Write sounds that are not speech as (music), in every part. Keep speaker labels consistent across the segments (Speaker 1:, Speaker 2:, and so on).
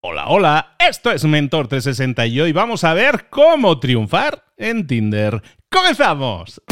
Speaker 1: Hola, hola, esto es Mentor 360 y hoy vamos a ver cómo triunfar en Tinder. ¡Comenzamos!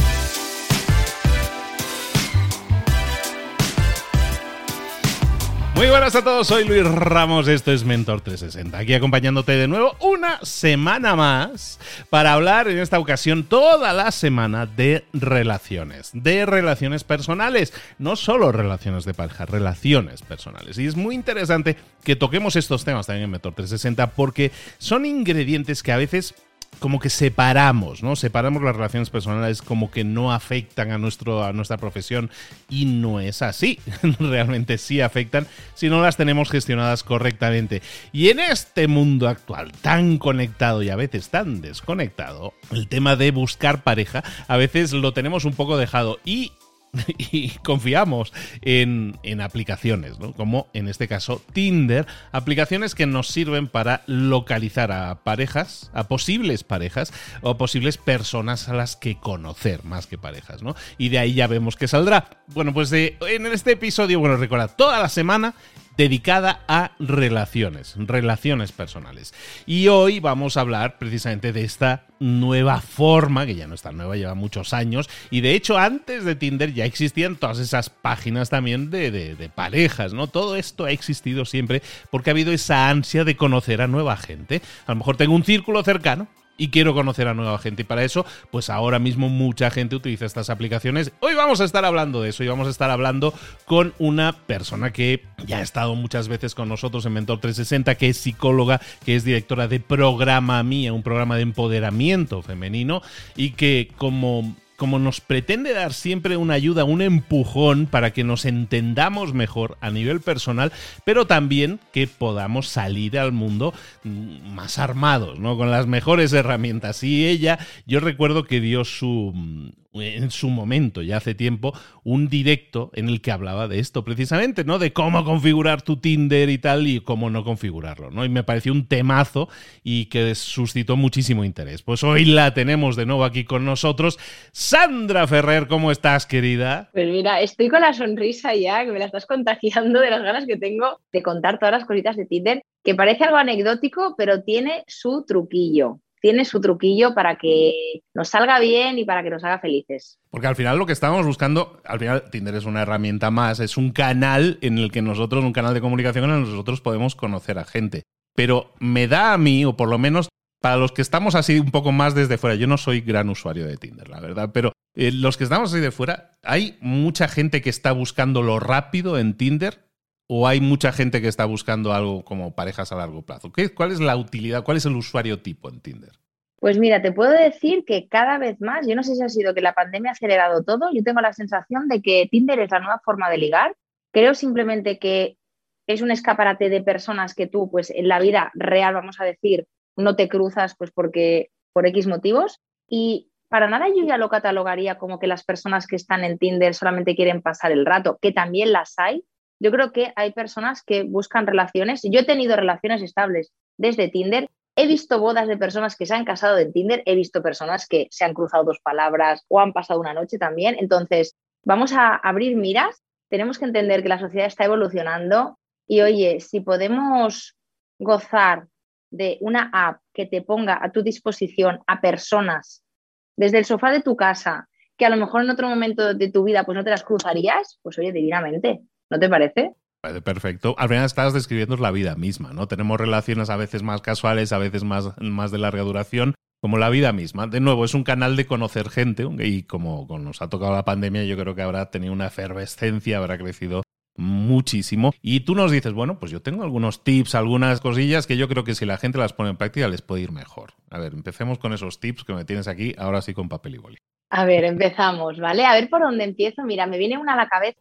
Speaker 1: Muy buenas a todos, soy Luis Ramos, esto es Mentor 360, aquí acompañándote de nuevo una semana más para hablar en esta ocasión toda la semana de relaciones, de relaciones personales, no solo relaciones de pareja, relaciones personales. Y es muy interesante que toquemos estos temas también en Mentor 360 porque son ingredientes que a veces como que separamos, ¿no? Separamos las relaciones personales como que no afectan a, nuestro, a nuestra profesión y no es así. (laughs) Realmente sí afectan si no las tenemos gestionadas correctamente. Y en este mundo actual tan conectado y a veces tan desconectado, el tema de buscar pareja a veces lo tenemos un poco dejado y (laughs) y confiamos en, aplicaciones, ¿no? como en este caso Tinder, aplicaciones que nos sirven para localizar a parejas, a posibles parejas o posibles personas a las que conocer más que parejas, ¿no? Y de ahí ya vemos que saldrá. Bueno, pues de, en este episodio, bueno, recuerda, toda la semana dedicada a relaciones, relaciones personales. Y hoy vamos a hablar precisamente de esta nueva forma, que ya no está nueva, lleva muchos años, y de hecho antes de Tinder ya existían todas esas páginas también de, de, parejas, ¿no? Todo esto ha existido siempre porque ha habido esa ansia de conocer a nueva gente. A lo mejor tengo un círculo cercano y quiero conocer a nueva gente. Y para eso, pues ahora mismo mucha gente utiliza estas aplicaciones. Hoy vamos a estar hablando de eso y vamos a estar hablando con una persona que ya ha estado muchas veces con nosotros en Mentor 360, que es psicóloga, que es directora de Programa Mía, un programa de empoderamiento femenino y que como como nos pretende dar siempre una ayuda, un empujón para que nos entendamos mejor a nivel personal, pero también que podamos salir al mundo mm, más armados, ¿no? Con las mejores herramientas. Y ella, yo recuerdo que dio su mm, en su momento, ya hace tiempo, un directo en el que hablaba de esto precisamente, ¿no? De cómo configurar tu Tinder y tal y cómo no configurarlo, ¿no? Y me pareció un temazo y que suscitó muchísimo interés. Pues hoy la tenemos de nuevo aquí con nosotros. Sandra Ferrer, ¿cómo estás, querida?
Speaker 2: Pues mira, estoy con la sonrisa ya, que me la estás contagiando de las ganas que tengo de contar todas las cositas de Tinder, que parece algo anecdótico, pero tiene su truquillo tiene su truquillo para que nos salga bien y para que nos haga felices.
Speaker 1: Porque al final lo que estamos buscando, al final Tinder es una herramienta más, es un canal en el que nosotros, un canal de comunicación en el que nosotros podemos conocer a gente. Pero me da a mí, o por lo menos para los que estamos así un poco más desde fuera, yo no soy gran usuario de Tinder, la verdad, pero eh, los que estamos así de fuera, hay mucha gente que está buscando lo rápido en Tinder o hay mucha gente que está buscando algo como parejas a largo plazo? ¿Qué, ¿Cuál es la utilidad? ¿Cuál es el usuario tipo en Tinder?
Speaker 2: Pues mira, te puedo decir que cada vez más, yo no sé si ha sido que la pandemia ha acelerado todo, yo tengo la sensación de que Tinder es la nueva forma de ligar. Creo simplemente que es un escaparate de personas que tú, pues en la vida real, vamos a decir, no te cruzas, pues porque por X motivos. Y para nada yo ya lo catalogaría como que las personas que están en Tinder solamente quieren pasar el rato, que también las hay, yo creo que hay personas que buscan relaciones. Yo he tenido relaciones estables desde Tinder. He visto bodas de personas que se han casado en Tinder. He visto personas que se han cruzado dos palabras o han pasado una noche también. Entonces, vamos a abrir miras. Tenemos que entender que la sociedad está evolucionando. Y oye, si podemos gozar de una app que te ponga a tu disposición a personas desde el sofá de tu casa, que a lo mejor en otro momento de tu vida pues no te las cruzarías, pues oye, divinamente. ¿No te parece?
Speaker 1: Parece perfecto. Al final estás describiendo la vida misma, ¿no? Tenemos relaciones a veces más casuales, a veces más, más de larga duración, como la vida misma. De nuevo, es un canal de conocer gente y como, nos ha tocado la pandemia, yo creo que habrá tenido una efervescencia, habrá crecido muchísimo. Y tú nos dices, bueno, pues yo tengo algunos tips, algunas cosillas que yo creo que si la gente las pone en práctica les puede ir mejor. A ver, empecemos con esos tips que me tienes aquí, ahora sí con papel y boli.
Speaker 2: A ver, empezamos, ¿vale? A ver por dónde empiezo. Mira, me viene una a la cabeza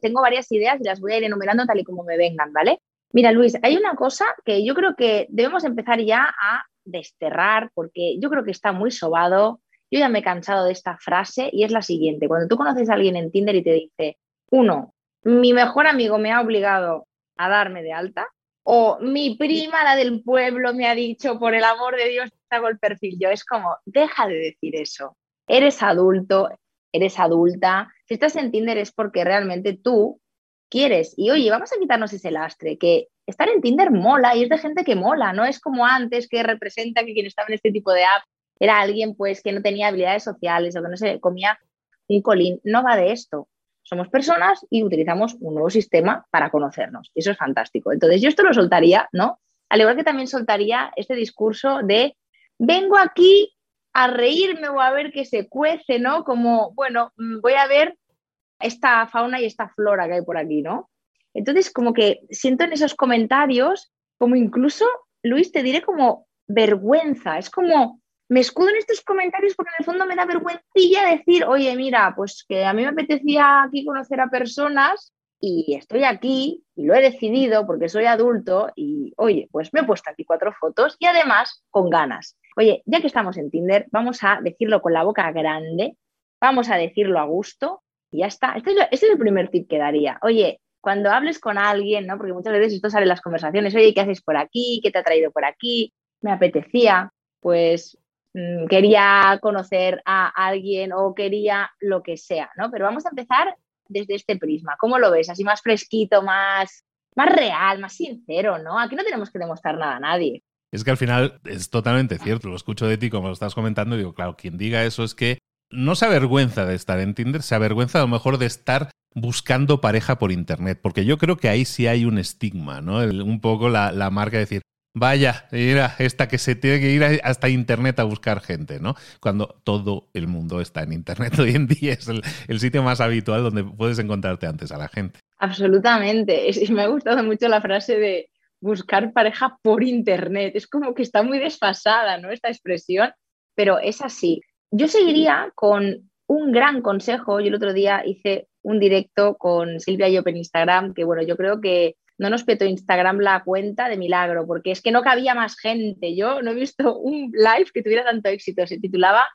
Speaker 2: tengo varias ideas y las voy a ir enumerando tal y como me vengan, ¿vale? Mira, Luis, hay una cosa que yo creo que debemos empezar ya a desterrar porque yo creo que está muy sobado. Yo ya me he cansado de esta frase y es la siguiente. Cuando tú conoces a alguien en Tinder y te dice, uno, mi mejor amigo me ha obligado a darme de alta, o mi prima, la del pueblo, me ha dicho, por el amor de Dios, te hago el perfil. Yo es como, deja de decir eso. Eres adulto, eres adulta. Si estás en Tinder es porque realmente tú quieres. Y oye, vamos a quitarnos ese lastre, que estar en Tinder mola y es de gente que mola, no es como antes que representa que quien estaba en este tipo de app era alguien pues que no tenía habilidades sociales o que no se comía un colín. No va de esto. Somos personas y utilizamos un nuevo sistema para conocernos. Y eso es fantástico. Entonces yo esto lo soltaría, ¿no? Al igual que también soltaría este discurso de vengo aquí a reírme o a ver qué se cuece, ¿no? Como, bueno, mm, voy a ver esta fauna y esta flora que hay por aquí, ¿no? Entonces, como que siento en esos comentarios, como incluso, Luis, te diré como vergüenza, es como, me escudo en estos comentarios porque en el fondo me da vergüencilla decir, oye, mira, pues que a mí me apetecía aquí conocer a personas y estoy aquí y lo he decidido porque soy adulto y, oye, pues me he puesto aquí cuatro fotos y además con ganas. Oye, ya que estamos en Tinder, vamos a decirlo con la boca grande, vamos a decirlo a gusto y ya está. Este es, este es el primer tip que daría. Oye, cuando hables con alguien, ¿no? Porque muchas veces esto sale en las conversaciones, oye, ¿qué haces por aquí? ¿Qué te ha traído por aquí? Me apetecía, pues mm, quería conocer a alguien o quería lo que sea, ¿no? Pero vamos a empezar desde este prisma. ¿Cómo lo ves? Así más fresquito, más, más real, más sincero, ¿no? Aquí no tenemos que demostrar nada a nadie.
Speaker 1: Es que al final es totalmente cierto, lo escucho de ti como lo estás comentando y digo, claro, quien diga eso es que no se avergüenza de estar en Tinder, se avergüenza a lo mejor de estar buscando pareja por Internet, porque yo creo que ahí sí hay un estigma, ¿no? un poco la, marca de decir, vaya, mira, esta que se tiene que ir hasta Internet a buscar gente, ¿no? Cuando todo el mundo está en Internet (laughs) hoy en día, es el, sitio más habitual donde puedes encontrarte antes a la gente.
Speaker 2: Absolutamente. y me ha gustado mucho la frase de buscar pareja por Internet. Es como que está muy desfasada, ¿no? Esta expresión, pero es así. Yo seguiría con un gran consejo. Yo el otro día hice un directo con Silvia Yop en Instagram, que bueno, yo creo que no nos petó Instagram la cuenta de milagro, porque es que no cabía más gente. Yo no he visto un live que tuviera tanto éxito. Se titulaba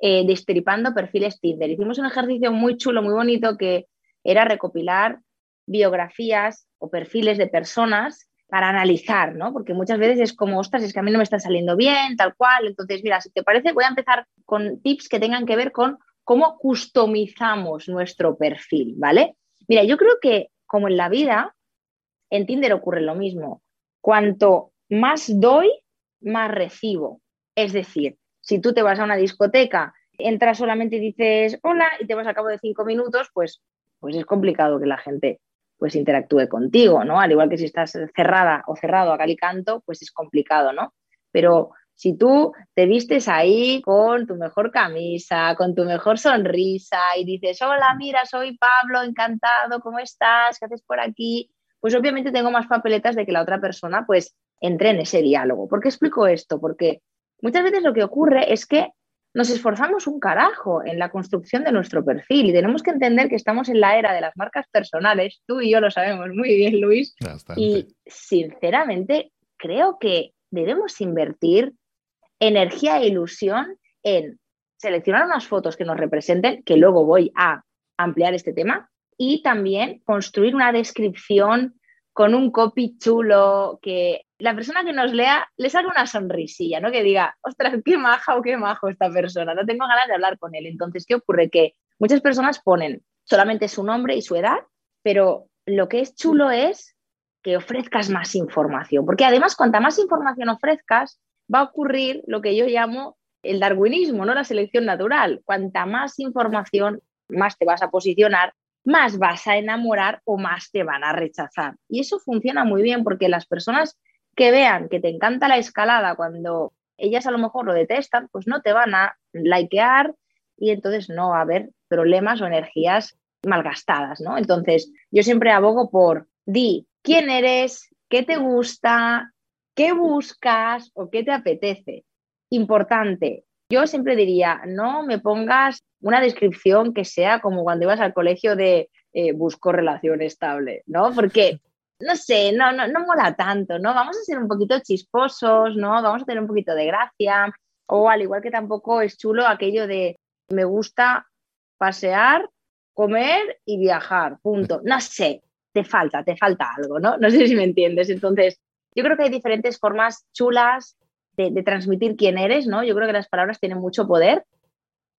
Speaker 2: eh, Destripando perfiles Tinder. Hicimos un ejercicio muy chulo, muy bonito, que era recopilar biografías o perfiles de personas para analizar, ¿no? Porque muchas veces es como, ostras, es que a mí no me está saliendo bien, tal cual. Entonces, mira, si te parece, voy a empezar con tips que tengan que ver con cómo customizamos nuestro perfil, ¿vale? Mira, yo creo que como en la vida, en Tinder ocurre lo mismo. Cuanto más doy, más recibo. Es decir, si tú te vas a una discoteca, entras solamente y dices hola y te vas a cabo de cinco minutos, pues, pues es complicado que la gente pues interactúe contigo, ¿no? Al igual que si estás cerrada o cerrado a calicanto, pues es complicado, ¿no? Pero si tú te vistes ahí con tu mejor camisa, con tu mejor sonrisa y dices, hola, mira, soy Pablo, encantado, ¿cómo estás? ¿Qué haces por aquí? pues obviamente tengo más papeletas de que la otra persona pues entre en ese diálogo. ¿Por qué explico esto? Porque muchas veces lo que ocurre es que nos esforzamos un carajo en la construcción de nuestro perfil y tenemos que entender que estamos en la era de las marcas personales, tú y yo lo sabemos muy bien, Luis, y sinceramente creo que debemos invertir energía e ilusión en seleccionar unas fotos que nos representen, que luego voy a ampliar este tema, y también construir una descripción con un copy chulo que la persona que nos lea le salga una sonrisilla, ¿no? Que diga, ostras, qué maja o qué majo esta persona, no tengo ganas de hablar con él. Entonces, ¿qué ocurre? Que muchas personas ponen solamente su nombre y su edad, pero lo que es chulo es que ofrezcas más información, porque además cuanta más información ofrezcas, va a ocurrir lo que yo llamo el darwinismo, no la selección natural. Cuanta más información, más te vas a posicionar más vas a enamorar o más te van a rechazar. Y eso funciona muy bien porque las personas que vean que te encanta la escalada cuando ellas a lo mejor lo detestan, pues no te van a likear y entonces no va a haber problemas o energías malgastadas, ¿no? Entonces, yo siempre abogo por di quién eres, qué te gusta, qué buscas o qué te apetece. Importante, yo siempre diría, no me pongas una descripción que sea como cuando ibas al colegio de eh, busco relación estable, ¿no? Porque, no sé, no, no, no mola tanto, ¿no? Vamos a ser un poquito chisposos, ¿no? Vamos a tener un poquito de gracia. O al igual que tampoco es chulo aquello de me gusta pasear, comer y viajar, punto. No sé, te falta, te falta algo, ¿no? No sé si me entiendes. Entonces, yo creo que hay diferentes formas chulas de, transmitir quién eres, ¿no? Yo creo que las palabras tienen mucho poder.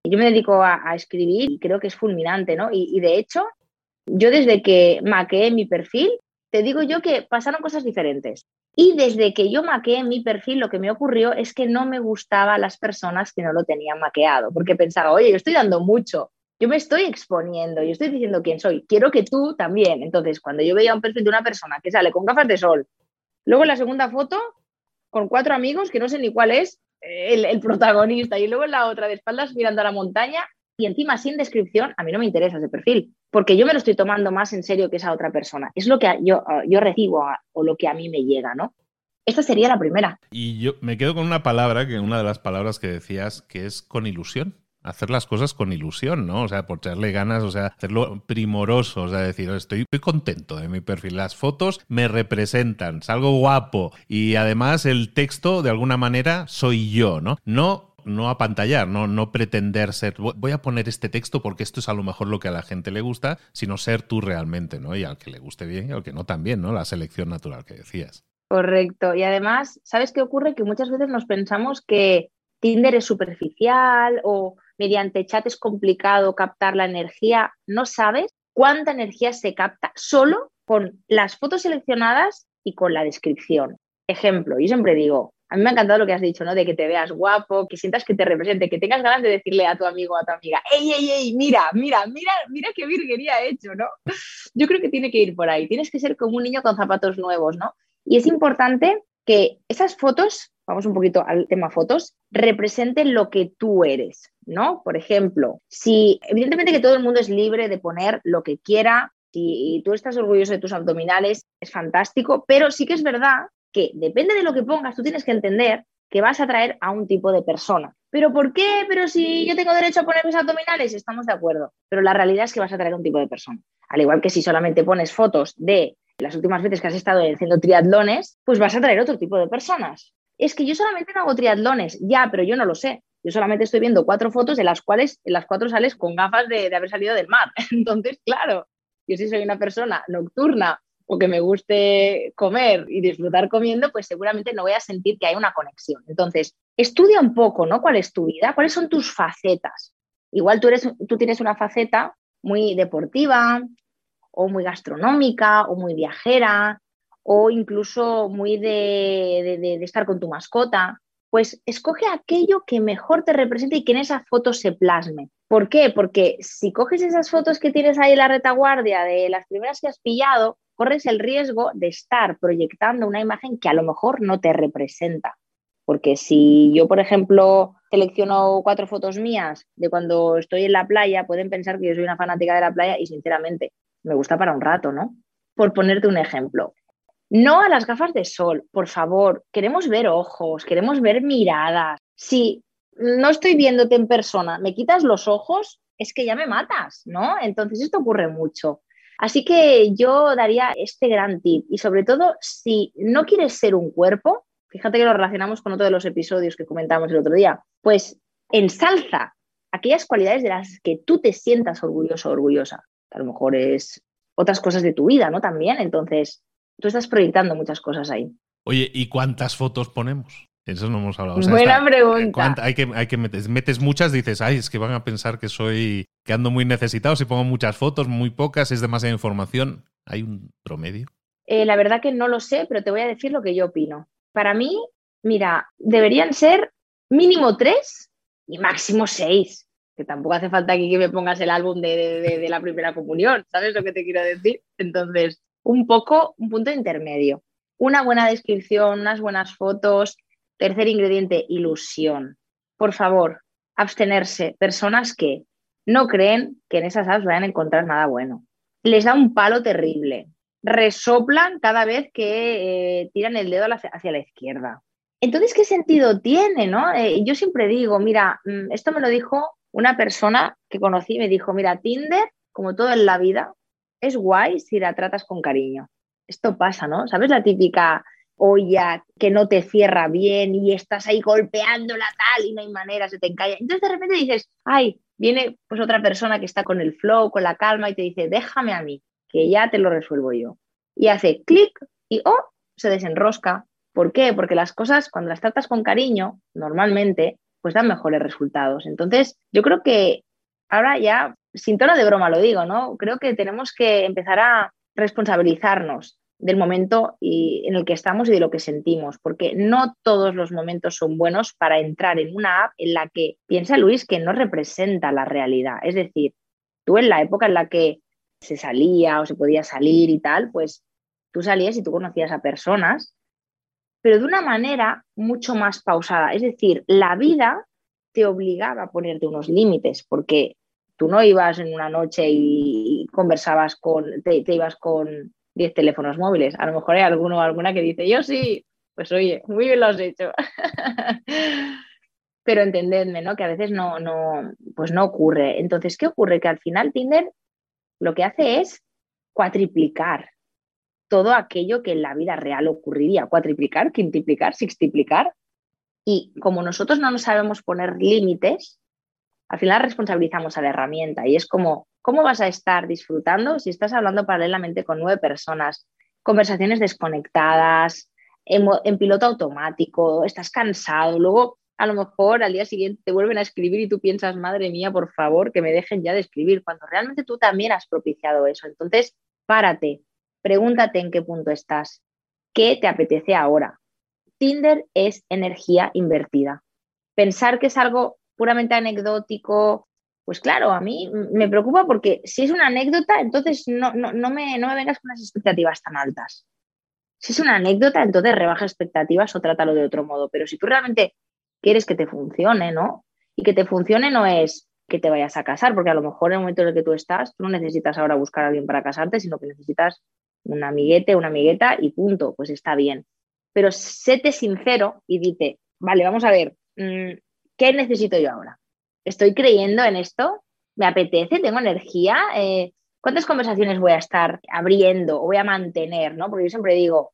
Speaker 2: Yo me dedico a, escribir y creo que es fulminante, ¿no? Y, de hecho, Yo desde que maqueé mi perfil, te digo yo que pasaron cosas diferentes. Y desde que yo maqueé mi perfil, lo que me ocurrió es que no me gustaban las personas que no lo tenían maqueado, porque pensaba, oye, yo estoy dando mucho, yo me estoy exponiendo, yo estoy diciendo quién soy, quiero que tú también. Entonces, cuando yo veía un perfil de una persona que sale con gafas de sol, luego en la segunda foto, con cuatro amigos, que no sé ni cuál es el, el protagonista, y luego la otra de espaldas mirando a la montaña, y encima sin descripción, a mí no me interesa ese perfil, porque yo me lo estoy tomando más en serio que esa otra persona. Es lo que yo, yo recibo o lo que a mí me llega, ¿no? Esta sería la primera.
Speaker 1: Y yo me quedo con una palabra, que una de las palabras que decías, que es con ilusión hacer las cosas con ilusión, ¿no? O sea, por echarle ganas, o sea, hacerlo primoroso, o sea, decir, estoy, estoy contento de mi perfil. Las fotos me representan, salgo guapo y además el texto, de alguna manera, soy yo, ¿no? No no apantallar, no, no pretender ser, voy a poner este texto porque esto es a lo mejor lo que a la gente le gusta, sino ser tú realmente, ¿no? Y al que le guste bien y al que no también, ¿no? La selección natural que decías.
Speaker 2: Correcto. Y además, ¿sabes qué ocurre? Que muchas veces nos pensamos que Tinder es superficial o mediante chat es complicado captar la energía. No sabes cuánta energía se capta solo con las fotos seleccionadas y con la descripción. Ejemplo, yo siempre digo, a mí me ha encantado lo que has dicho, ¿no? De que te veas guapo, que sientas que te represente, que tengas ganas de decirle a tu amigo o a tu amiga, ¡ey, ey, ey! Mira, mira, mira, mira qué virguería he hecho, ¿no? Yo creo que tiene que ir por ahí. Tienes que ser como un niño con zapatos nuevos, ¿no? Y es importante que esas fotos, vamos un poquito al tema fotos, representen lo que tú eres, ¿no? Por ejemplo, si evidentemente que todo el mundo es libre de poner lo que quiera, si tú estás orgulloso de tus abdominales, es fantástico, pero sí que es verdad que depende de lo que pongas, tú tienes que entender que vas a atraer a un tipo de persona. ¿Pero por qué? Pero si yo tengo derecho a poner mis abdominales, estamos de acuerdo. Pero la realidad es que vas a atraer a un tipo de persona. Al igual que si solamente pones fotos de las últimas veces que has estado haciendo triatlones, pues vas a atraer otro tipo de personas. Es que yo solamente no hago triatlones, ya, pero yo no lo sé. Yo solamente estoy viendo cuatro fotos de las cuales en las cuatro sales con gafas de, de haber salido del mar. (laughs) Entonces, claro, yo si soy una persona nocturna o que me guste comer y disfrutar comiendo, pues seguramente no voy a sentir que hay una conexión. Entonces, estudia un poco, ¿no? ¿Cuál es tu vida? ¿Cuáles son tus facetas? Igual tú, eres, tú tienes una faceta muy deportiva o muy gastronómica o muy viajera o incluso muy de, estar con tu mascota. Pues escoge aquello que mejor te represente y que en esa foto se plasme. ¿Por qué? Porque si coges esas fotos que tienes ahí en la retaguardia de las primeras que has pillado, corres el riesgo de estar proyectando una imagen que a lo mejor no te representa. Porque si yo, por ejemplo, selecciono cuatro fotos mías de cuando estoy en la playa, pueden pensar que yo soy una fanática de la playa y sinceramente me gusta para un rato, ¿no? Por ponerte un ejemplo. No a las gafas de sol, por favor. Queremos ver ojos, queremos ver miradas. Si no estoy viéndote en persona, me quitas los ojos, es que ya me matas, ¿no? Entonces esto ocurre mucho. Así que yo daría este gran tip y sobre todo si no quieres ser un cuerpo, fíjate que lo relacionamos con otro de los episodios que comentamos el otro día, pues ensalza aquellas cualidades de las que tú te sientas orgulloso o orgullosa. A lo mejor es otras cosas de tu vida, ¿no? También, entonces tú estás proyectando muchas cosas ahí.
Speaker 1: Oye, ¿y cuántas fotos ponemos? Eso no hemos hablado.
Speaker 2: Buena pregunta.
Speaker 1: Hay que, hay que metes, metes muchas, dices, ay, es que van a pensar que soy, que ando muy necesitado. Si pongo muchas fotos, muy pocas, es demasiada información. ¿Hay un promedio?
Speaker 2: Eh, la verdad que no lo sé, pero te voy a decir lo que yo opino. Para mí, mira, deberían ser mínimo tres y máximo seis. Que tampoco hace falta aquí que me pongas el álbum de, de la primera comunión, ¿sabes lo que te quiero decir? Entonces, un poco, un punto intermedio. Una buena descripción, unas buenas fotos, Tercer ingrediente, ilusión. Por favor, abstenerse. Personas que no creen que en esas apps vayan a encontrar nada bueno. Les da un palo terrible. Resoplan cada vez que eh, tiran el dedo hacia, la izquierda. Entonces, ¿qué sentido tiene? No? Eh, yo siempre digo, mira, mm, esto me lo dijo una persona que conocí, me dijo, mira, Tinder, como todo en la vida, es guay si la tratas con cariño. Esto pasa, ¿no? ¿Sabes la típica olla que no te cierra bien y estás ahí golpeándola tal y no hay manera, se te encalla. Entonces de repente dices, ay, viene pues otra persona que está con el flow, con la calma y te dice, déjame a mí, que ya te lo resuelvo yo. Y hace clic y oh, se desenrosca. ¿Por qué? Porque las cosas cuando las tratas con cariño, normalmente, pues dan mejores resultados. Entonces, yo creo que ahora ya sin tono de broma lo digo, ¿no? Creo que tenemos que empezar a responsabilizarnos del momento y, en el que estamos y de lo que sentimos, porque no todos los momentos son buenos para entrar en una app en la que piensa Luis que no representa la realidad. Es decir, tú en la época en la que se salía o se podía salir y tal, pues tú salías y tú conocías a personas, pero de una manera mucho más pausada. Es decir, la vida te obligaba a ponerte unos límites, porque tú no ibas en una noche y conversabas con, te, ibas con 10 teléfonos móviles. A lo mejor hay alguno o alguna que dice, yo sí, pues oye, muy bien lo has hecho. (laughs) Pero entendedme, ¿no? Que a veces no, no, pues no ocurre. Entonces, ¿qué ocurre? Que al final Tinder lo que hace es cuatriplicar todo aquello que en la vida real ocurriría. Cuatriplicar, quintuplicar, sextiplicar. Y como nosotros no nos sabemos poner límites, al final responsabilizamos a la herramienta y es como, ¿cómo vas a estar disfrutando si estás hablando paralelamente con nueve personas, conversaciones desconectadas, en, piloto automático, estás cansado, luego a lo mejor al día siguiente te vuelven a escribir y tú piensas, madre mía, por favor, que me dejen ya de escribir, cuando realmente tú también has propiciado eso. Entonces, párate, pregúntate en qué punto estás, qué te apetece ahora. Tinder es energía invertida. Pensar que es algo puramente anecdótico, pues claro, a mí me preocupa porque si es una anécdota, entonces no, no, me, no me vengas con unas expectativas tan altas. Si es una anécdota, entonces rebaja expectativas o trátalo de otro modo. Pero si tú realmente quieres que te funcione, ¿no? Y que te funcione no es que te vayas a casar, porque a lo mejor en el momento en el que tú estás, tú no necesitas ahora buscar a alguien para casarte, sino que necesitas un amiguete, una amigueta y punto, pues está bien. Pero séte sincero y dite, vale, vamos a ver, mm, ¿qué necesito yo ahora? ¿Estoy creyendo en esto? ¿Me apetece? ¿Tengo energía? Eh, ¿Cuántas conversaciones voy a estar abriendo o voy a mantener? ¿no? Porque yo siempre digo,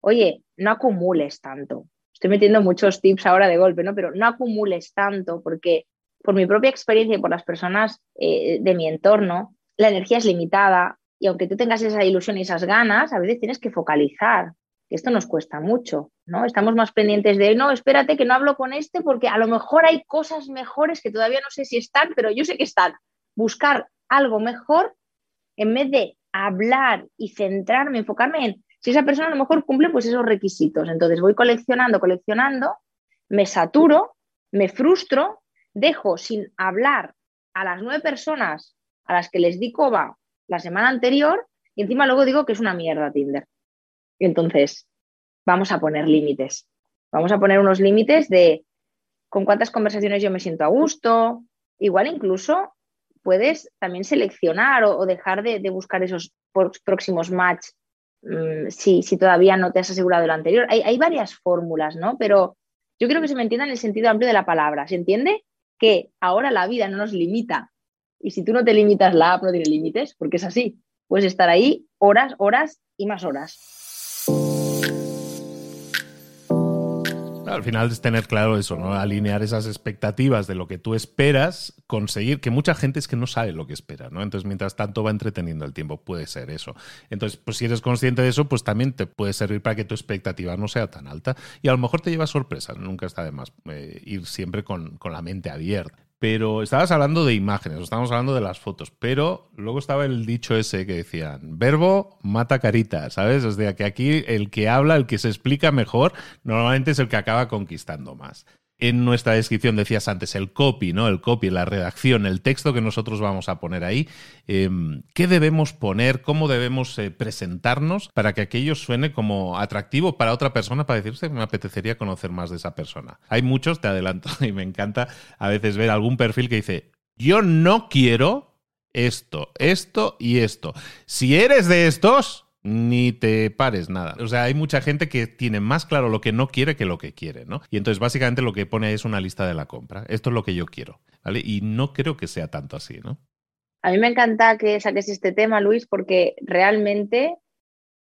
Speaker 2: oye, no acumules tanto. Estoy metiendo muchos tips ahora de golpe, ¿no? Pero no acumules tanto porque por mi propia experiencia y por las personas eh, de mi entorno, la energía es limitada y aunque tú tengas esa ilusión y esas ganas, a veces tienes que focalizar esto nos cuesta mucho, ¿no? Estamos más pendientes de, no, espérate que no hablo con este porque a lo mejor hay cosas mejores que todavía no sé si están, pero yo sé que están. Buscar algo mejor en vez de hablar y centrarme, enfocarme en si esa persona a lo mejor cumple pues esos requisitos. Entonces voy coleccionando, coleccionando, me saturo, me frustro, dejo sin hablar a las nueve personas a las que les di coba la semana anterior y encima luego digo que es una mierda Tinder. Entonces, vamos a poner límites. Vamos a poner unos límites de con cuántas conversaciones yo me siento a gusto. Igual incluso puedes también seleccionar o, dejar de, buscar esos próximos match mm, si, todavía no te has asegurado el anterior. Hay, varias fórmulas, ¿no? Pero yo creo que se me entienda en el sentido amplio de la palabra. ¿Se entiende? Que ahora la vida no nos limita. Y si tú no te limitas, la app no tiene límites, porque es así. Puedes estar ahí horas, horas y más horas.
Speaker 1: Al final es tener claro eso, ¿no? Alinear esas expectativas de lo que tú esperas, conseguir que mucha gente es que no sabe lo que espera, ¿no? Entonces, mientras tanto va entreteniendo el tiempo, puede ser eso. Entonces, pues si eres consciente de eso, pues también te puede servir para que tu expectativa no sea tan alta y a lo mejor te lleva sorpresas, nunca está de más eh, ir siempre con, con la mente abierta. Pero estabas hablando de imágenes, estábamos hablando de las fotos, pero luego estaba el dicho ese que decían, verbo mata carita, ¿sabes? O sea, que aquí el que habla, el que se explica mejor, normalmente es el que acaba conquistando más en nuestra descripción decías antes, el copy, ¿no? El copy, la redacción, el texto que nosotros vamos a poner ahí. Em, ¿Qué debemos poner? ¿Cómo debemos eh, presentarnos para que aquello suene como atractivo para otra persona, para decirse que me apetecería conocer más de esa persona? Hay muchos, te adelanto, (laughs) y me encanta a veces ver algún perfil que dice, yo no quiero esto, esto y esto. Si eres de estos, ni te pares nada. O sea, hay mucha gente que tiene más claro lo que no quiere que lo que quiere, ¿no? Y entonces básicamente lo que pone es una lista de la compra. Esto es lo que yo quiero, ¿vale? Y no creo que sea tanto así, ¿no?
Speaker 2: A mí me encanta que saques este tema, Luis, porque realmente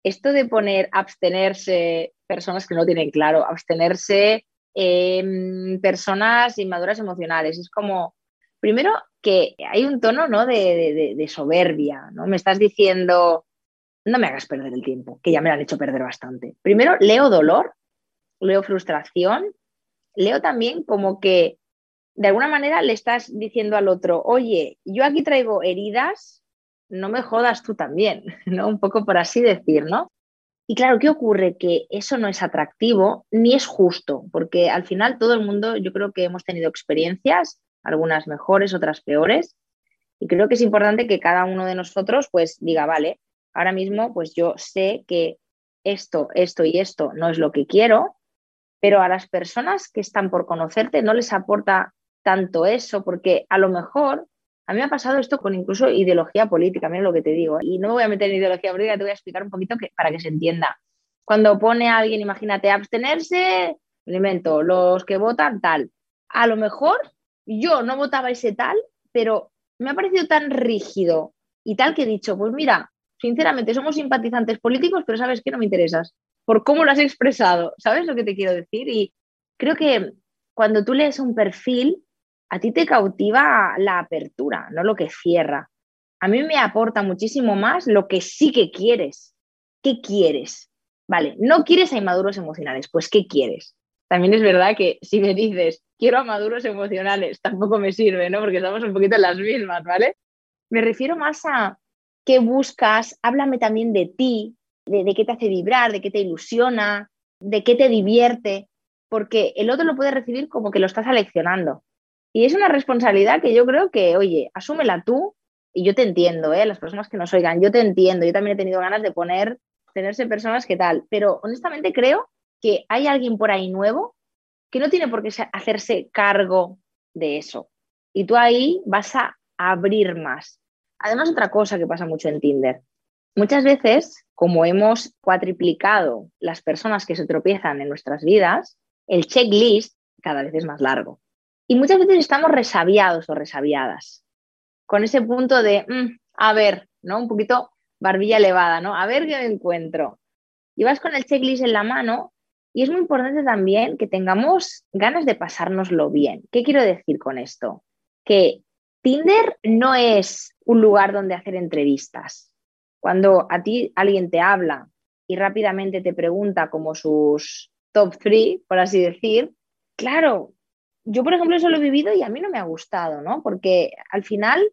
Speaker 2: esto de poner abstenerse personas que no tienen claro, abstenerse em, personas inmaduras emocionales, es como, primero que hay un tono, ¿no? De soberbia, ¿no? Me estás diciendo no me hagas perder el tiempo, que ya me lo han hecho perder bastante. Primero, leo dolor, leo frustración, leo también como que de alguna manera le estás diciendo al otro, oye, yo aquí traigo heridas, no me jodas tú también, (laughs) ¿no? Un poco por así decir, ¿no? Y claro, ¿qué ocurre? Que eso no es atractivo ni es justo, porque al final todo el mundo, yo creo que hemos tenido experiencias, algunas mejores, otras peores, y creo que es importante que cada uno de nosotros pues diga, vale, ahora mismo pues yo sé que esto, esto y esto no es lo que quiero, pero a las personas que están por conocerte no les aporta tanto eso, porque a lo mejor a mí me ha pasado esto con incluso ideología política, mira lo que te digo, y no me voy a meter en ideología política, te voy a explicar un poquito para que se entienda. Cuando pone a alguien, imagínate, abstenerse, alimento, los que votan tal. A lo mejor yo no votaba ese tal, pero me ha parecido tan rígido y tal que he dicho, pues mira, sinceramente somos simpatizantes políticos, pero sabes que no me interesas por cómo lo has expresado, ¿sabes lo que te quiero decir? Y creo que cuando tú lees un perfil, a ti te cautiva la apertura, no lo que cierra. A mí me aporta muchísimo más lo que sí que quieres. ¿Qué quieres? Vale, no quieres a inmaduros emocionales, pues ¿qué quieres? También es verdad que si me dices, quiero a maduros emocionales, tampoco me sirve, ¿no? Porque estamos un poquito en las mismas, ¿vale? Me refiero más a qué buscas, háblame también de ti, de, qué te hace vibrar, de qué te ilusiona, de qué te divierte, porque el otro lo puede recibir como que lo estás seleccionando. Y es una responsabilidad que yo creo que, oye, asúmela tú y yo te entiendo, ¿eh? las personas que nos oigan, yo te entiendo, yo también he tenido ganas de poner, tenerse personas que tal, pero honestamente creo que hay alguien por ahí nuevo que no tiene por qué hacerse cargo de eso. Y tú ahí vas a abrir más. Además, otra cosa que pasa mucho en Tinder. Muchas veces, como hemos cuatriplicado las personas que se tropiezan en nuestras vidas, el checklist cada vez es más largo. Y muchas veces estamos resabiados o resabiadas, con ese punto de, mm, a ver, ¿no? Un poquito barbilla elevada, ¿no? A ver qué me encuentro. Y vas con el checklist en la mano y es muy importante también que tengamos ganas de pasárnoslo bien. ¿Qué quiero decir con esto? Que Tinder no es un lugar donde hacer entrevistas. Cuando a ti alguien te habla y rápidamente te pregunta como sus top three, por así decir, claro, yo, por ejemplo, eso lo he vivido y a mí no me ha gustado, ¿no? Porque al final,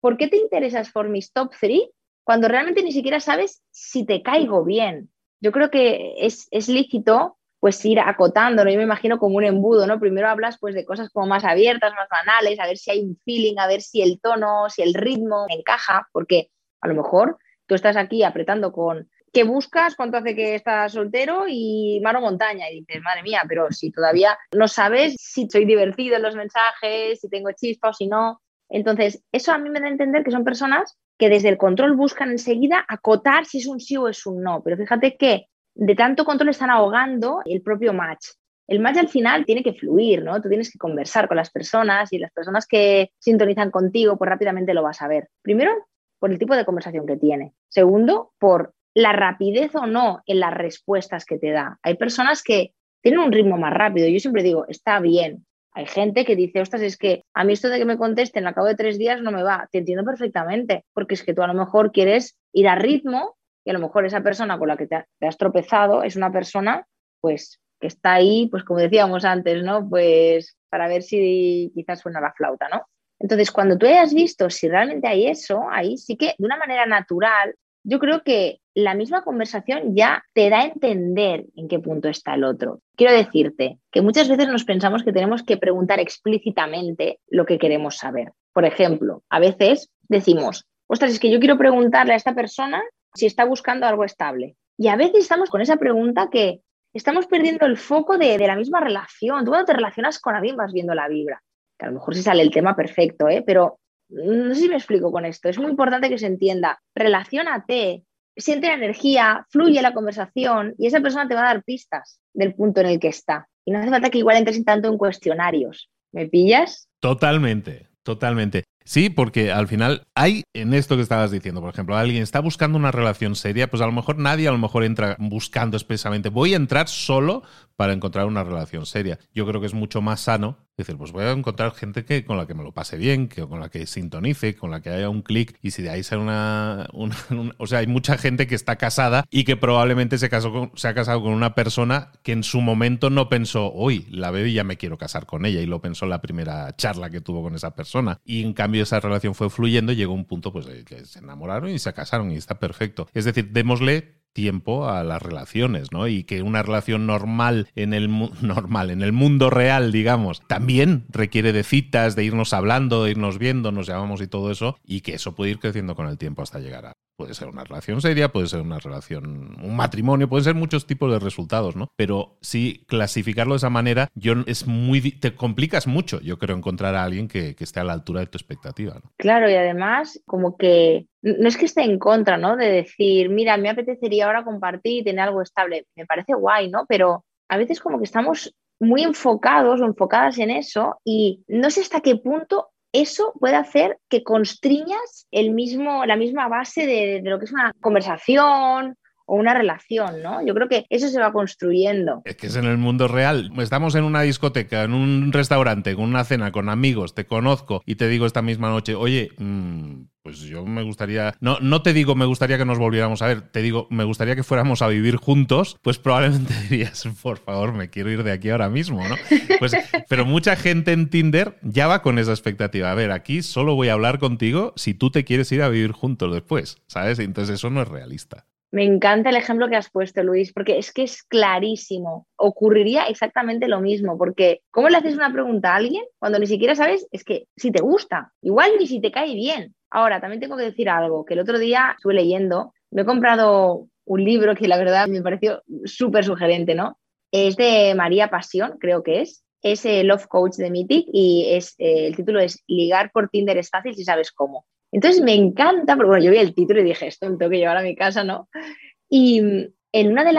Speaker 2: ¿por qué te interesas por mis top three cuando realmente ni siquiera sabes si te caigo bien? Yo creo que es, lícito pues ir acotándolo, yo me imagino como un embudo, ¿no? Primero hablas pues de cosas como más abiertas, más banales, a ver si hay un feeling, a ver si el tono, si el ritmo encaja, porque a lo mejor tú estás aquí apretando con ¿qué buscas? ¿Cuánto hace que estás soltero? Y mano montaña. Y dices, madre mía, pero si todavía no sabes si soy divertido en los mensajes, si tengo chispa o si no. Entonces, eso a mí me da a entender que son personas que desde el control buscan enseguida acotar si es un sí o es un no. Pero fíjate que de tanto control están ahogando el propio match. El match al final tiene que fluir, ¿no? Tú tienes que conversar con las personas y las personas que sintonizan contigo, pues rápidamente lo vas a ver. Primero, por el tipo de conversación que tiene. Segundo, por la rapidez o no en las respuestas que te da. Hay personas que tienen un ritmo más rápido. Yo siempre digo, está bien. Hay gente que dice, ostras, es que a mí esto de que me contesten al cabo de tres días no me va. Te entiendo perfectamente, porque es que tú a lo mejor quieres ir a ritmo y a lo mejor esa persona con la que te, has tropezado es una persona, pues, que está ahí, pues como decíamos antes, ¿no? Pues para ver si quizás suena la flauta, ¿no? Entonces, cuando tú hayas visto si realmente hay eso, ahí sí que de una manera natural yo creo que la misma conversación ya te da a entender en qué punto está el otro. Quiero decirte que muchas veces nos pensamos que tenemos que preguntar explícitamente lo que queremos saber. Por ejemplo, a veces decimos, ostras, es que yo quiero preguntarle a esta persona si está buscando algo estable. Y a veces estamos con esa pregunta que estamos perdiendo el foco de, la misma relación. Tú cuando te relacionas con alguien vas viendo la vibra. Que a lo mejor si sale el tema perfecto, ¿eh? pero no sé si me explico con esto, es muy importante que se entienda, relacionate, siente la energía, fluye la conversación y esa persona te va a dar pistas del punto en el que está. Y no hace falta que igual entres tanto en cuestionarios. ¿Me pillas?
Speaker 1: Totalmente, totalmente. Sí, porque al final hay en esto que estabas diciendo, por ejemplo, alguien está buscando una relación seria, pues a lo mejor nadie a lo mejor entra buscando expresamente, voy a entrar solo para encontrar una relación seria. Yo creo que es mucho más sano decir, pues voy a encontrar gente que, con la que me lo pase bien, que, con la que sintonice, con la que haya un clic, y si de ahí sale una, (laughs) O sea, hay mucha gente que está casada y que probablemente se, casó se ha casado con una persona que en su momento no pensó, uy, la veo y ya me quiero casar con ella, y lo pensó en la primera charla que tuvo con esa persona. Y en cambio esa relación fue fluyendo y llegó un punto pues que se enamoraron y se casaron y está perfecto. Es decir, démosle tiempo a las relaciones, ¿no? Y que una relación normal en el (laughs) normal, en el mundo real, digamos, también requiere de citas, de irnos hablando, de irnos viendo, nos llamamos y todo eso, y que eso puede ir creciendo con el tiempo hasta llegar a puede ser una relación seria, puede ser una relación, un matrimonio, pueden ser muchos tipos de resultados, ¿no? Pero sí, clasificarlo de esa manera, yo es muy, te complicas mucho, yo creo, encontrar a alguien que, que esté a la altura de tu expectativa.
Speaker 2: Claro, y además, como que no es que esté en contra, ¿no? De decir, mira, me apetecería ahora compartir y tener algo estable. Me parece guay, ¿no? Pero a veces como que estamos muy enfocados o enfocadas en eso y no sé hasta qué punto eso puede hacer que constriñas el mismo, la misma base de, lo que es una conversación o una relación, ¿no? Yo creo que eso se va construyendo.
Speaker 1: Es que es en el mundo real. Estamos en una discoteca, en un restaurante, con una cena, con amigos, te conozco y te digo esta misma noche, oye, mmm, pues yo me gustaría, no, no te digo me gustaría que nos volviéramos a ver, te digo me gustaría que fuéramos a vivir juntos, pues probablemente (laughs) dirías, por favor, me quiero ir de aquí ahora mismo, ¿no? Pues, pero mucha gente en Tinder ya va con esa expectativa. A ver, aquí solo voy a hablar contigo si tú te quieres ir a vivir juntos después, ¿sabes? Entonces eso no es realista.
Speaker 2: Me encanta el ejemplo que has puesto, Luis, porque es que es clarísimo. Ocurriría exactamente lo mismo, porque ¿cómo le haces una pregunta a alguien cuando ni siquiera sabes? Es que si te gusta, igual ni si te cae bien. Ahora, también tengo que decir algo, que el otro día estuve leyendo, me he comprado un libro que la verdad me pareció súper sugerente, ¿no? Es de María Pasión, creo que es. Es el Love Coach de Mythic y es, eh, el título es Ligar por Tinder es fácil si sabes cómo. Entonces me encanta, porque bueno, yo vi el título y dije, esto me tengo que llevar a mi casa, ¿no? Y en una de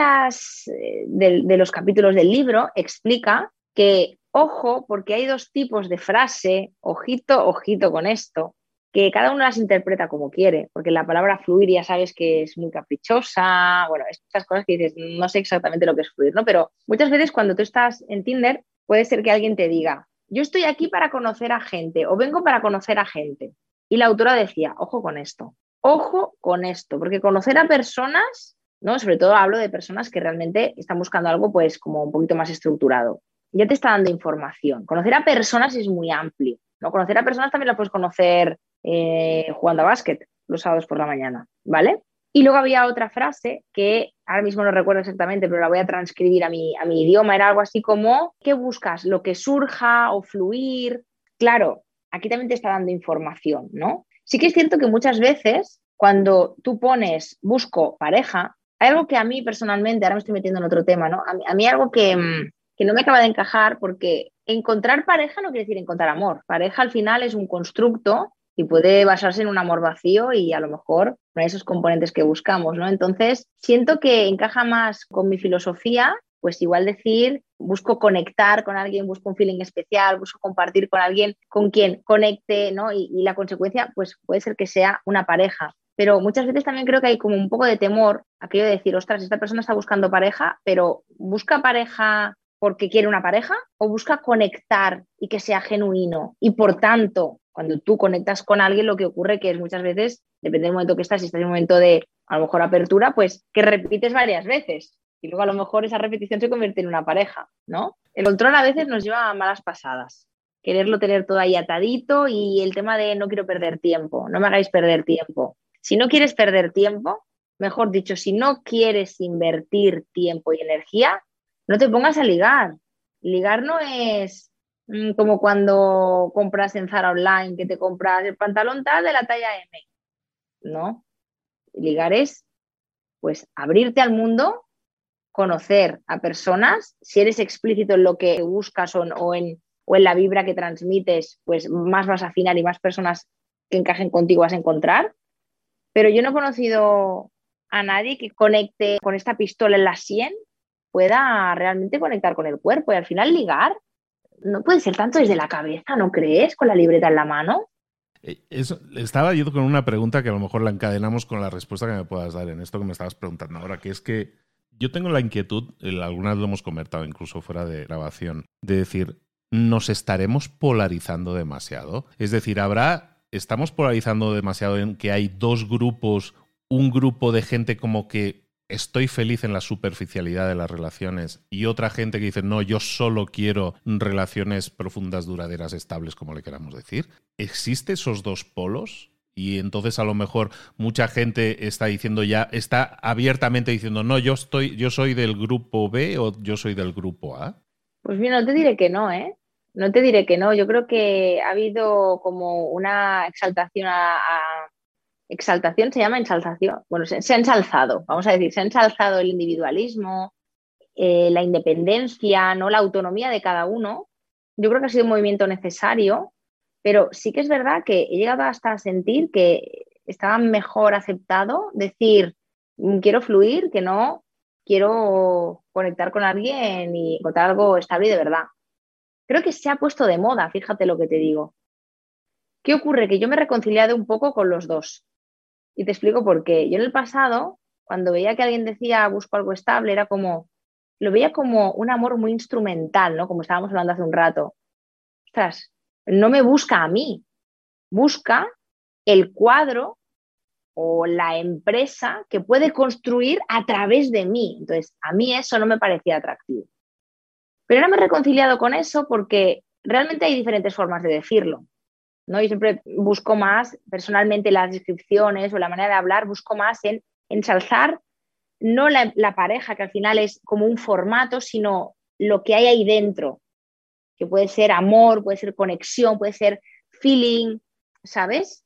Speaker 2: eh, de, los capítulos del libro explica que, ojo, porque hay dos tipos de frase, ojito, ojito con esto, que cada uno las interpreta como quiere, porque la palabra fluir ya sabes que es muy caprichosa, bueno, estas cosas que dices, no sé exactamente lo que es fluir, ¿no? Pero muchas veces cuando tú estás en Tinder, puede ser que alguien te diga, yo estoy aquí para conocer a gente o vengo para conocer a gente. Y la autora decía, ojo con esto, ojo con esto, porque conocer a personas, ¿no? Sobre todo hablo de personas que realmente están buscando algo pues como un poquito más estructurado. Ya te está dando información. Conocer a personas es muy amplio, ¿no? Conocer a personas también la puedes conocer eh, jugando a básquet los sábados por la mañana, ¿vale? Y luego había otra frase que ahora mismo no recuerdo exactamente, pero la voy a transcribir a mi, a idioma. Era algo así como, ¿qué buscas? ¿Lo que surja o fluir? Claro, aquí también te está dando información, ¿no? Sí que es cierto que muchas veces cuando tú pones busco pareja, hay algo que a mí personalmente, ahora me estoy metiendo en otro tema, ¿no? A mí, algo que, mm, que no me acaba de encajar porque encontrar pareja no quiere decir encontrar amor. Pareja al final es un constructo y puede basarse en un amor vacío y a lo mejor hay esos componentes que buscamos, ¿no? Entonces, siento que encaja más con mi filosofía pues igual decir, busco conectar con alguien, busco un feeling especial, busco compartir con alguien con quien conecte, ¿no? Y, la consecuencia, pues puede ser que sea una pareja. Pero muchas veces también creo que hay como un poco de temor, aquello de decir, ostras, esta persona está buscando pareja, pero ¿busca pareja porque quiere una pareja o busca conectar y que sea genuino? Y por tanto, cuando tú conectas con alguien, lo que ocurre que es muchas veces, depende del momento que estás, si estás en un momento de a lo mejor apertura, pues que repites varias veces y luego a lo mejor esa repetición se convierte en una pareja, ¿no? El control a veces nos lleva a malas pasadas. Quererlo tener todo ahí atadito y el tema de no quiero perder tiempo, no me hagáis perder tiempo. Si no quieres perder tiempo, mejor dicho, si no quieres invertir tiempo y energía, no te pongas a ligar. Ligar no es como cuando compras en Zara Online, que te compras el pantalón tal de la talla M. No. Ligar es, pues, abrirte al mundo conocer a personas, si eres explícito en lo que buscas o, en, o en la vibra que transmites, pues más vas a afinar y más personas que encajen contigo vas a encontrar. Pero yo no he conocido a nadie que conecte con esta pistola en la sien, pueda realmente conectar con el cuerpo y al final ligar. No puede ser tanto desde la cabeza, ¿no crees? Con la libreta en la mano.
Speaker 1: Eh, estaba yo con una pregunta que a lo mejor la encadenamos con la respuesta que me puedas dar en esto que me estabas preguntando ahora, que es que yo tengo la inquietud, algunas lo hemos comentado incluso fuera de grabación, de decir, nos estaremos polarizando demasiado. Es decir, habrá, estamos polarizando demasiado en que hay dos grupos, un grupo de gente como que estoy feliz en la superficialidad de las relaciones y otra gente que dice, no, yo solo quiero relaciones profundas, duraderas, estables, como le queramos decir. ¿Existe esos dos polos? Y entonces a lo mejor mucha gente está diciendo ya, está abiertamente diciendo, no, yo estoy, yo soy del grupo B o yo soy del grupo A.
Speaker 2: Pues mira, no te diré que no, ¿eh? No te diré que no. Yo creo que ha habido como una exaltación a, exaltación se llama ensalzación. Bueno, se, ha ensalzado, vamos a decir, se ha ensalzado el individualismo, eh, la independencia, ¿no? La autonomía de cada uno. Yo creo que ha sido un movimiento necesario pero sí que es verdad que he llegado hasta a sentir que estaba mejor aceptado decir, mm, quiero fluir, que no quiero conectar con alguien y encontrar algo estable de verdad. Creo que se ha puesto de moda, fíjate lo que te digo. ¿Qué ocurre? Que yo me he reconciliado un poco con los dos. Y te explico por qué. Yo en el pasado, cuando veía que alguien decía busco algo estable, era como, lo veía como un amor muy instrumental, ¿no? Como estábamos hablando hace un rato. Ostras, no me busca a mí, busca el cuadro o la empresa que puede construir a través de mí. Entonces, a mí eso no me parecía atractivo. Pero ahora me he reconciliado con eso porque realmente hay diferentes formas de decirlo. ¿No? Yo siempre busco más, personalmente, las descripciones o la manera de hablar, busco más en ensalzar no la, la pareja, que al final es como un formato, sino lo que hay ahí dentro, que puede ser amor, puede ser conexión, puede ser feeling, ¿sabes?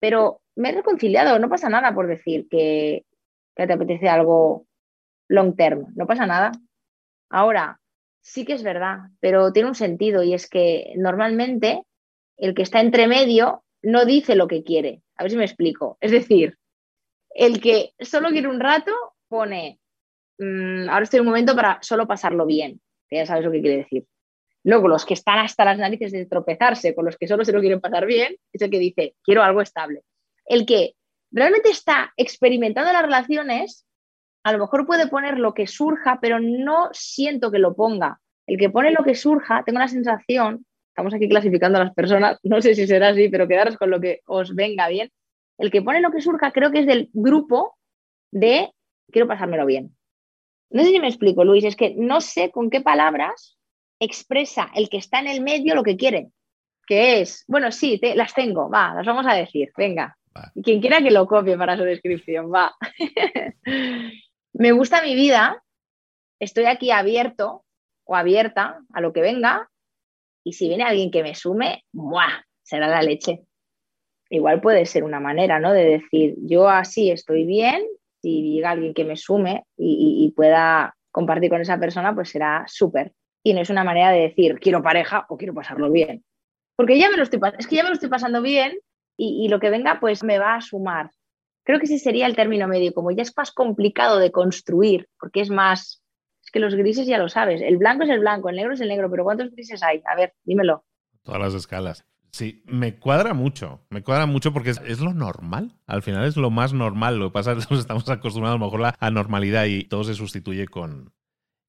Speaker 2: Pero me he reconciliado, no pasa nada por decir que, te apetece algo long term, no pasa nada. Ahora, sí que es verdad, pero tiene un sentido y es que normalmente el que está entre medio no dice lo que quiere. A ver si me explico. Es decir, el que solo quiere un rato pone, mm, ahora estoy en un momento para solo pasarlo bien, que ya sabes lo que quiere decir. Luego, los que están hasta las narices de tropezarse, con los que solo se lo quieren pasar bien, es el que dice, quiero algo estable. El que realmente está experimentando las relaciones, a lo mejor puede poner lo que surja, pero no siento que lo ponga. El que pone lo que surja, tengo la sensación, estamos aquí clasificando a las personas, no sé si será así, pero quedaros con lo que os venga bien. El que pone lo que surja creo que es del grupo de quiero pasármelo bien. No sé si me explico, Luis, es que no sé con qué palabras expresa el que está en el medio lo que quiere, que es, bueno, sí, las tengo, va, las vamos a decir, venga. Quien quiera que lo copie para su descripción, va. (laughs) Me gusta mi vida, estoy aquí abierto o abierta a lo que venga y si viene alguien que me sume, ¡buah! será la leche. Igual puede ser una manera, ¿no? De decir, yo así estoy bien, si llega alguien que me sume y pueda compartir con esa persona, pues será súper y no es una manera de decir quiero pareja o quiero pasarlo bien. Porque ya me lo estoy, es que ya me lo estoy pasando bien y, lo que venga pues me va a sumar. Creo que ese sería el término medio, como ya es más complicado de construir, porque es más, que los grises ya lo sabes, el blanco es el blanco, el negro es el negro, pero ¿cuántos grises hay? A ver, dímelo.
Speaker 1: Todas las escalas. Sí, me cuadra mucho, me cuadra mucho porque es, lo normal, al final es lo más normal, lo que pasa es que (laughs) estamos acostumbrados a lo mejor la normalidad y todo se sustituye con,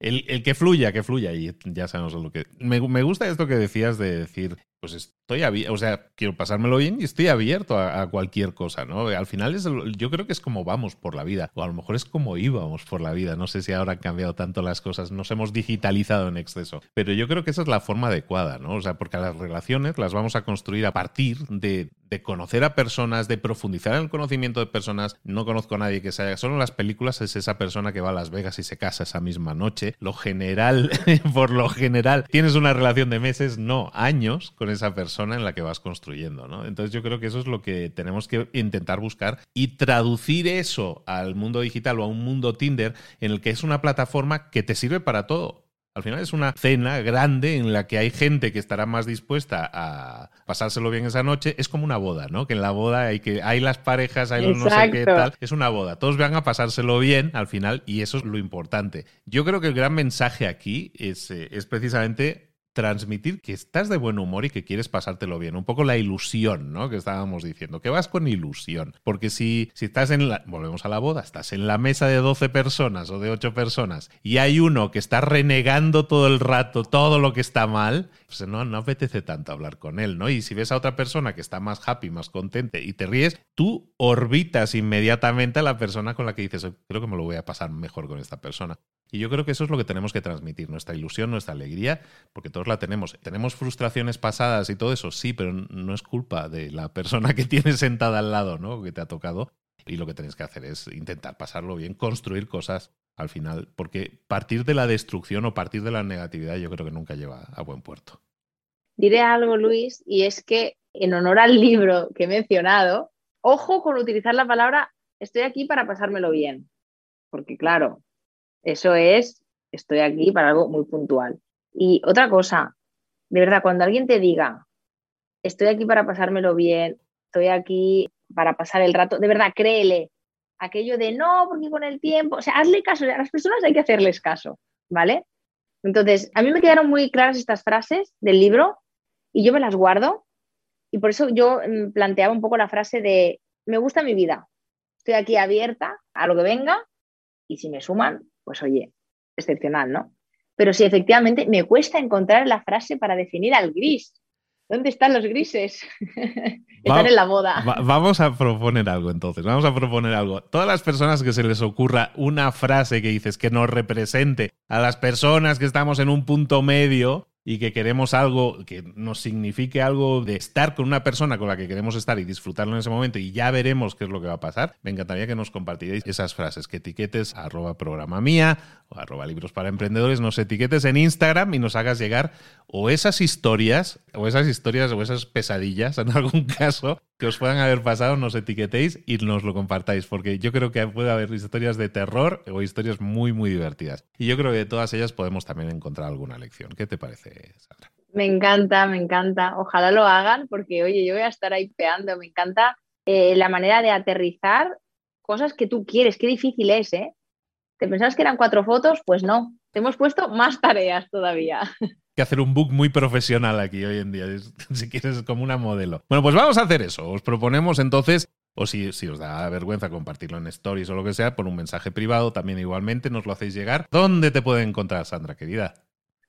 Speaker 1: el, que fluya, que fluya, y ya sabemos lo que. Me, me gusta esto que decías de decir, pues estoy abierto, o sea, quiero pasármelo bien y estoy abierto a, cualquier cosa, ¿no? Al final es, yo creo que es como vamos por la vida, o a lo mejor es como íbamos por la vida, no sé si ahora han cambiado tanto las cosas, nos hemos digitalizado en exceso, pero yo creo que esa es la forma adecuada, ¿no? O sea, porque las relaciones las vamos a construir a partir de, de conocer a personas, de profundizar en el conocimiento de personas. No conozco a nadie que se haya. Solo en las películas es esa persona que va a Las Vegas y se casa esa misma noche. Lo general, (laughs) por lo general, tienes una relación de meses, no años, con esa persona en la que vas construyendo, ¿no? Entonces yo creo que eso es lo que tenemos que intentar buscar y traducir eso al mundo digital o a un mundo Tinder en el que es una plataforma que te sirve para todo. Al final es una cena grande en la que hay gente que estará más dispuesta a pasárselo bien esa noche. Es como una boda, ¿no? Que en la boda hay que hay las parejas, hay los no sé qué tal. Es una boda. Todos van a pasárselo bien al final y eso es lo importante. Yo creo que el gran mensaje aquí es, eh, es precisamente transmitir que estás de buen humor y que quieres pasártelo bien. Un poco la ilusión, ¿no? Que estábamos diciendo, que vas con ilusión. Porque si, si estás en la, volvemos a la boda, estás en la mesa de 12 personas o de 8 personas y hay uno que está renegando todo el rato todo lo que está mal, pues no, no apetece tanto hablar con él, ¿no? Y si ves a otra persona que está más happy, más contente y te ríes, tú orbitas inmediatamente a la persona con la que dices, creo que me lo voy a pasar mejor con esta persona. Y yo creo que eso es lo que tenemos que transmitir, nuestra ilusión, nuestra alegría, porque todos la tenemos. Tenemos frustraciones pasadas y todo eso, sí, pero no es culpa de la persona que (laughs) tienes sentada al lado, ¿no? Que te ha tocado. Y lo que tienes que hacer es intentar pasarlo bien, construir cosas al final, porque partir de la destrucción o partir de la negatividad yo creo que nunca lleva a buen puerto.
Speaker 2: Diré algo, Luis, y es que en honor al libro que he mencionado, ojo con utilizar la palabra estoy aquí para pasármelo bien, porque claro, eso es, estoy aquí para algo muy puntual. Y otra cosa, de verdad, cuando alguien te diga, estoy aquí para pasármelo bien, estoy aquí para pasar el rato, de verdad, créele. Aquello de no, porque con el tiempo, o sea, hazle caso, a las personas hay que hacerles caso, ¿vale? Entonces, a mí me quedaron muy claras estas frases del libro y yo me las guardo y por eso yo mm, planteaba un poco la frase de, me gusta mi vida, estoy aquí abierta a lo que venga y si me suman, pues oye, excepcional, ¿no? Pero si efectivamente me cuesta encontrar la frase para definir al gris. ¿Dónde están los grises? (laughs) están en la boda.
Speaker 1: vamos a proponer algo entonces, vamos a proponer algo. Todas las personas que se les ocurra una frase que dices que nos represente a las personas que estamos en un punto medio, y que queremos algo que nos signifique algo de estar con una persona con la que queremos estar y disfrutarlo en ese momento y ya veremos qué es lo que va a pasar, me encantaría que nos compartierais esas frases, que etiquetes arroba programa mía o arroba libros para emprendedores, nos etiquetes en Instagram y nos hagas llegar o esas historias, o esas historias o esas pesadillas en (laughs) algún caso que os puedan haber pasado, nos etiquetéis y nos lo compartáis, porque yo creo que puede haber historias de terror o historias muy, muy divertidas. Y yo creo que de todas ellas podemos también encontrar alguna lección. ¿Qué te parece, Sandra?
Speaker 2: Me encanta, me encanta. Ojalá lo hagan, porque oye, yo voy a estar ahí peando. Me encanta eh, la manera de aterrizar cosas que tú quieres. Qué difícil es, ¿eh? ¿Te pensabas que eran cuatro fotos? Pues no. Te hemos puesto más tareas todavía.
Speaker 1: que hacer un book muy profesional aquí hoy en día, (laughs) si quieres, como una modelo. Bueno, pues vamos a hacer eso. Os proponemos entonces, o si, si os da vergüenza compartirlo en stories o lo que sea, por un mensaje privado, también igualmente nos lo hacéis llegar. ¿Dónde te pueden encontrar, Sandra, querida?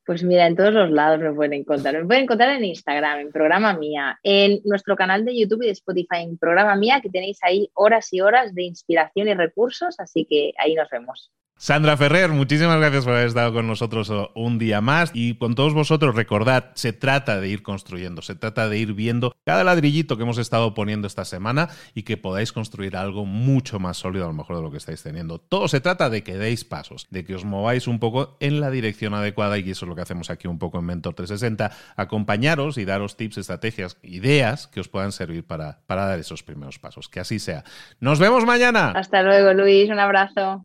Speaker 2: Pues mira, en todos los lados me pueden encontrar. Me pueden encontrar en Instagram, en Programa Mía, en nuestro canal de YouTube y de Spotify, en Programa Mía, que tenéis ahí horas y horas de inspiración y recursos, así que ahí nos vemos.
Speaker 1: Sandra Ferrer, muchísimas gracias por haber estado con nosotros un día más y con todos vosotros recordad, se trata de ir construyendo, se trata de ir viendo cada ladrillito que hemos estado poniendo esta semana y que podáis construir algo mucho más sólido a lo mejor de lo que estáis teniendo. Todo se trata de que deis pasos, de que os mováis un poco en la dirección adecuada y eso es lo que hacemos aquí un poco en Mentor 360, acompañaros y daros tips, estrategias, ideas que os puedan servir para, para dar esos primeros pasos. Que así sea. Nos vemos mañana.
Speaker 2: Hasta luego, Luis. Un abrazo.